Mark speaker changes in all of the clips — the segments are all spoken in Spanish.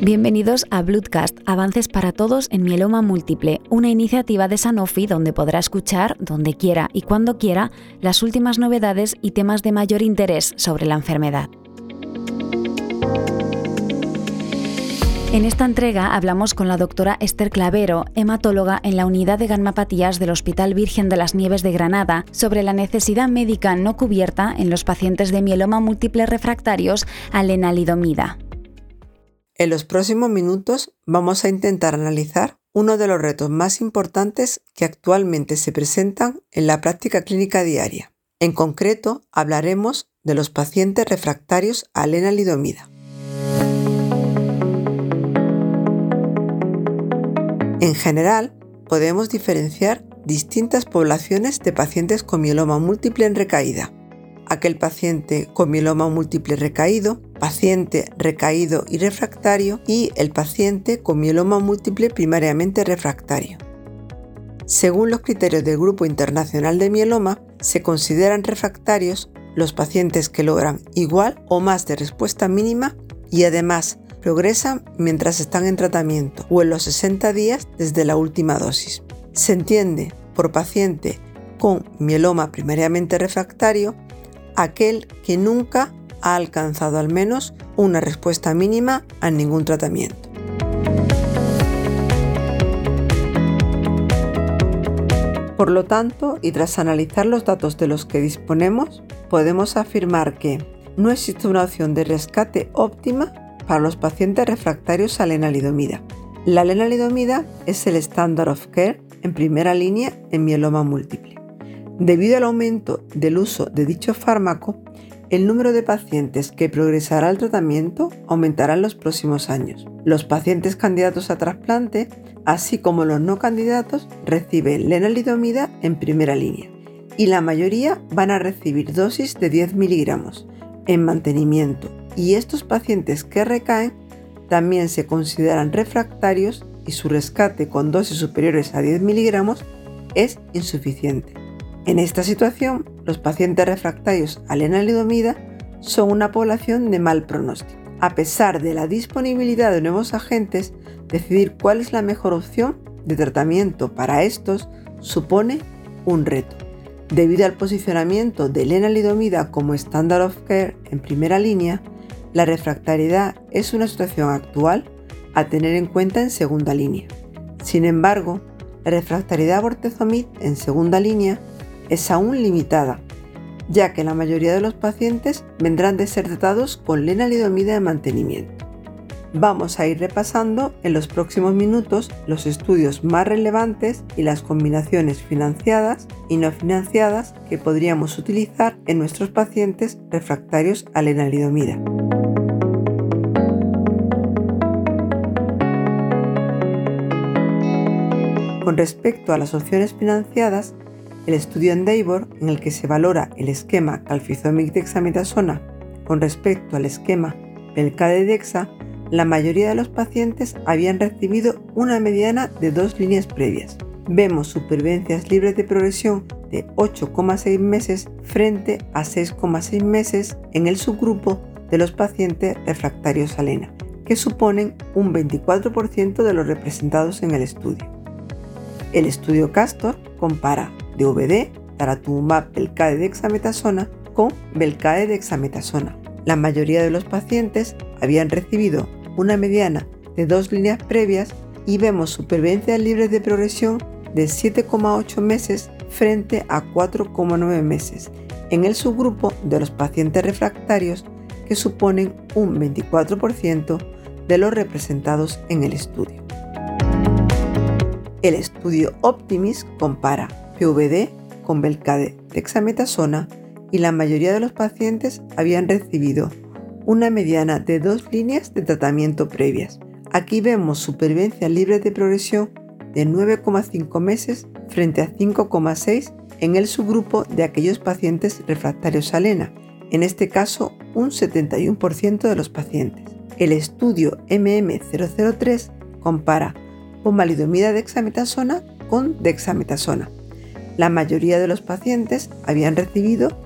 Speaker 1: Bienvenidos a Bloodcast, Avances para Todos en Mieloma Múltiple, una iniciativa de Sanofi donde podrá escuchar, donde quiera y cuando quiera, las últimas novedades y temas de mayor interés sobre la enfermedad. En esta entrega hablamos con la doctora Esther Clavero, hematóloga en la unidad de gammapatías del Hospital Virgen de las Nieves de Granada, sobre la necesidad médica no cubierta en los pacientes de mieloma múltiple refractarios a lenalidomida.
Speaker 2: En los próximos minutos vamos a intentar analizar uno de los retos más importantes que actualmente se presentan en la práctica clínica diaria. En concreto, hablaremos de los pacientes refractarios a lenalidomida. En general, podemos diferenciar distintas poblaciones de pacientes con mieloma múltiple en recaída, aquel paciente con mieloma múltiple recaído, paciente recaído y refractario y el paciente con mieloma múltiple primariamente refractario. Según los criterios del Grupo Internacional de Mieloma, se consideran refractarios los pacientes que logran igual o más de respuesta mínima y además progresan mientras están en tratamiento o en los 60 días desde la última dosis. Se entiende por paciente con mieloma primariamente refractario aquel que nunca ha alcanzado al menos una respuesta mínima a ningún tratamiento. Por lo tanto, y tras analizar los datos de los que disponemos, podemos afirmar que no existe una opción de rescate óptima para los pacientes refractarios a lenalidomida. La lenalidomida es el standard of care en primera línea en mieloma múltiple. Debido al aumento del uso de dicho fármaco, el número de pacientes que progresará al tratamiento aumentará en los próximos años. Los pacientes candidatos a trasplante, así como los no candidatos, reciben lenalidomida en primera línea y la mayoría van a recibir dosis de 10 miligramos en mantenimiento y estos pacientes que recaen también se consideran refractarios y su rescate con dosis superiores a 10 miligramos es insuficiente. En esta situación, los pacientes refractarios a lenalidomida son una población de mal pronóstico. A pesar de la disponibilidad de nuevos agentes, decidir cuál es la mejor opción de tratamiento para estos supone un reto. Debido al posicionamiento de lenalidomida como standard of care en primera línea, la refractariedad es una situación actual a tener en cuenta en segunda línea. Sin embargo, la refractariedad bortezomib en segunda línea es aún limitada, ya que la mayoría de los pacientes vendrán de ser tratados con lenalidomida de mantenimiento. Vamos a ir repasando en los próximos minutos los estudios más relevantes y las combinaciones financiadas y no financiadas que podríamos utilizar en nuestros pacientes refractarios a lenalidomida. Con respecto a las opciones financiadas, el estudio Endeavor, en el que se valora el esquema calcizomic dexametasona con respecto al esquema Belcade-Dexa, la mayoría de los pacientes habían recibido una mediana de dos líneas previas. Vemos supervivencias libres de progresión de 8,6 meses frente a 6,6 meses en el subgrupo de los pacientes refractarios a lena, que suponen un 24% de los representados en el estudio. El estudio Castor compara DVD, daratumumab belcade dexametasona con belcade dexametasona. La mayoría de los pacientes habían recibido una mediana de dos líneas previas y vemos supervivencias libres de progresión de 7,8 meses frente a 4,9 meses en el subgrupo de los pacientes refractarios que suponen un 24% de los representados en el estudio. El estudio Optimis compara PVD con Belcade dexametasona y la mayoría de los pacientes habían recibido una mediana de dos líneas de tratamiento previas. Aquí vemos supervivencia libre de progresión de 9,5 meses frente a 5,6 en el subgrupo de aquellos pacientes refractarios a lena, en este caso un 71% de los pacientes. El estudio MM003 compara pomalidomida dexametasona con dexametasona la mayoría de los pacientes habían recibido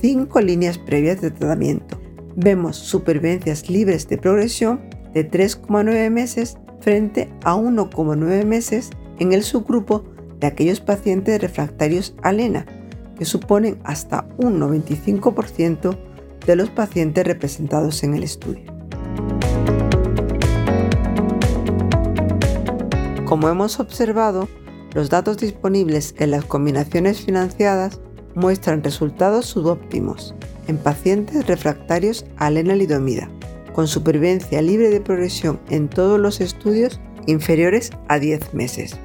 Speaker 2: cinco líneas previas de tratamiento. Vemos supervivencias libres de progresión de 3,9 meses frente a 1,9 meses en el subgrupo de aquellos pacientes refractarios a LENA, que suponen hasta un 95% de los pacientes representados en el estudio. Como hemos observado, los datos disponibles en las combinaciones financiadas muestran resultados subóptimos en pacientes refractarios a lenalidomida, con supervivencia libre de progresión en todos los estudios inferiores a 10 meses.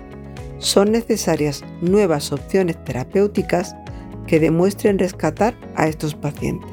Speaker 2: Son necesarias nuevas opciones terapéuticas que demuestren rescatar a estos pacientes.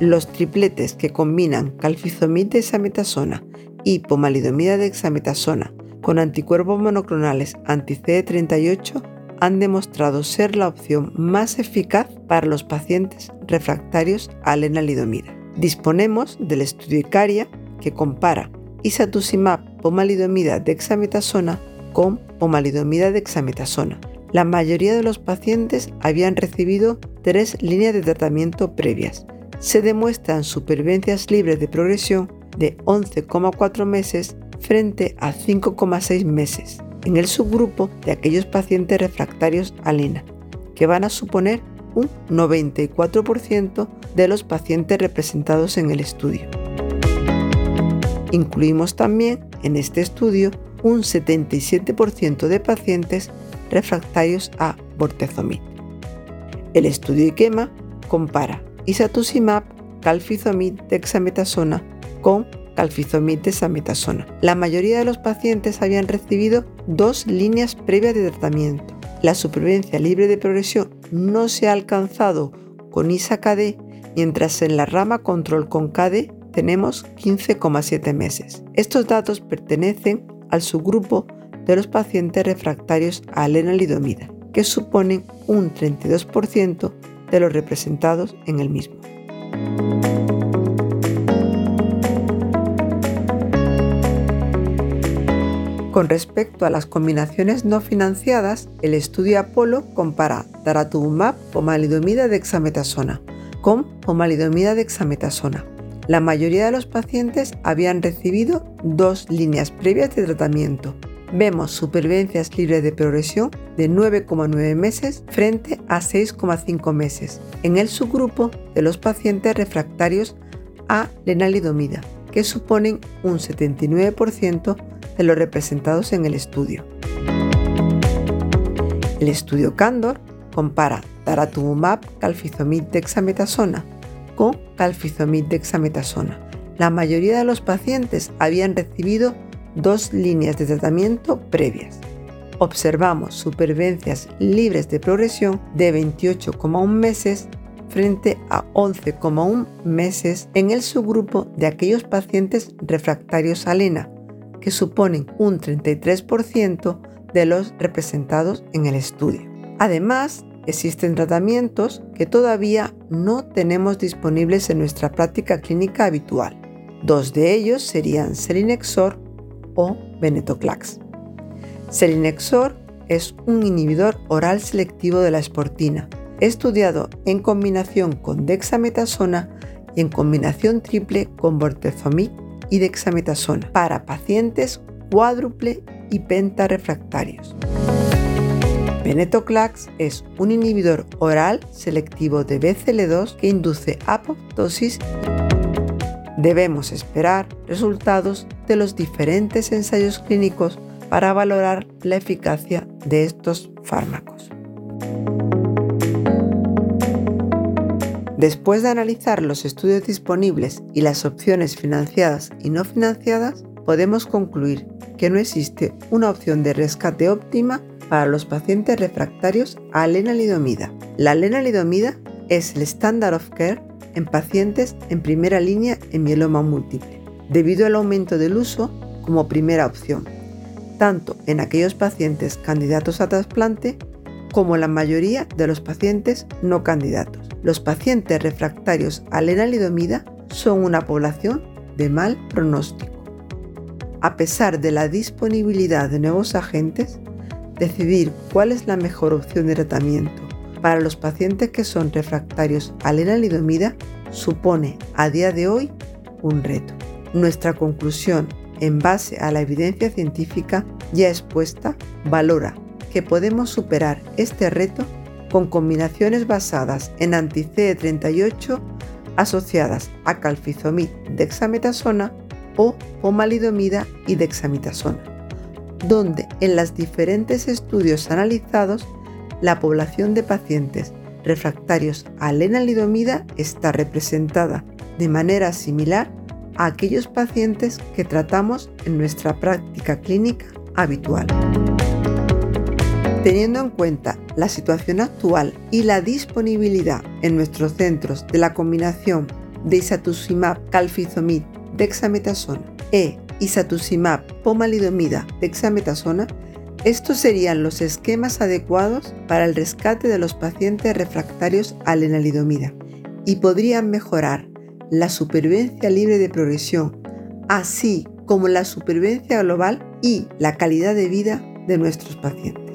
Speaker 2: Los tripletes que combinan calfizomid de hexametasona y pomalidomida de hexametasona con anticuerpos monoclonales anti-CD38 han demostrado ser la opción más eficaz para los pacientes refractarios a lenalidomida. Disponemos del estudio ICARIA que compara isatuximab pomalidomida de hexametasona con pomalidomida de hexametasona. La mayoría de los pacientes habían recibido tres líneas de tratamiento previas. Se demuestran supervivencias libres de progresión de 11,4 meses frente a 5,6 meses en el subgrupo de aquellos pacientes refractarios a LENA, que van a suponer un 94% de los pacientes representados en el estudio. Incluimos también en este estudio un 77% de pacientes refractarios a bortezomib. El estudio IQEMA compara isatuximab, calfizomib, dexametasona con calfizomib de sametasona. La mayoría de los pacientes habían recibido dos líneas previas de tratamiento. La supervivencia libre de progresión no se ha alcanzado con ISA-KD, mientras en la rama control con KD tenemos 15,7 meses. Estos datos pertenecen al subgrupo de los pacientes refractarios a lenalidomida, que suponen un 32% de los representados en el mismo. Con respecto a las combinaciones no financiadas, el estudio Apolo compara daratumumab pomalidomida de hexametasona con pomalidomida de hexametasona. La mayoría de los pacientes habían recibido dos líneas previas de tratamiento. Vemos supervivencias libres de progresión de 9,9 meses frente a 6,5 meses en el subgrupo de los pacientes refractarios a lenalidomida, que suponen un 79% de los representados en el estudio. El estudio Candor compara daratumumab calfizomib dexametasona con calfizomib dexametasona. La mayoría de los pacientes habían recibido dos líneas de tratamiento previas. Observamos supervivencias libres de progresión de 28,1 meses frente a 11,1 meses en el subgrupo de aquellos pacientes refractarios a lena, que suponen un 33% de los representados en el estudio. Además, existen tratamientos que todavía no tenemos disponibles en nuestra práctica clínica habitual. Dos de ellos serían Selinexor o Venetoclax. Selinexor es un inhibidor oral selectivo de la esportina, estudiado en combinación con dexametasona y en combinación triple con bortezomib y dexametasona para pacientes cuádruple y pentarefractarios. Venetoclax es un inhibidor oral selectivo de BCL2 que induce apoptosis. Debemos esperar resultados de los diferentes ensayos clínicos para valorar la eficacia de estos fármacos. Después de analizar los estudios disponibles y las opciones financiadas y no financiadas, podemos concluir que no existe una opción de rescate óptima para los pacientes refractarios a lenalidomida. La lenalidomida es el standard of care en pacientes en primera línea en mieloma múltiple, debido al aumento del uso como primera opción, tanto en aquellos pacientes candidatos a trasplante como la mayoría de los pacientes no candidatos los pacientes refractarios a lenalidomida son una población de mal pronóstico. A pesar de la disponibilidad de nuevos agentes, decidir cuál es la mejor opción de tratamiento para los pacientes que son refractarios a lenalidomida supone a día de hoy un reto. Nuestra conclusión, en base a la evidencia científica ya expuesta, valora que podemos superar este reto con combinaciones basadas en anti-CD38 asociadas a calfizomid dexametasona o pomalidomida y dexametasona, donde en los diferentes estudios analizados la población de pacientes refractarios a lenalidomida está representada de manera similar a aquellos pacientes que tratamos en nuestra práctica clínica habitual. Teniendo en cuenta la situación actual y la disponibilidad en nuestros centros de la combinación de isatuximab calfizomid dexametasona e isatuximab pomalidomida dexametasona, estos serían los esquemas adecuados para el rescate de los pacientes refractarios a lenalidomida y podrían mejorar la supervivencia libre de progresión, así como la supervivencia global y la calidad de vida de nuestros pacientes.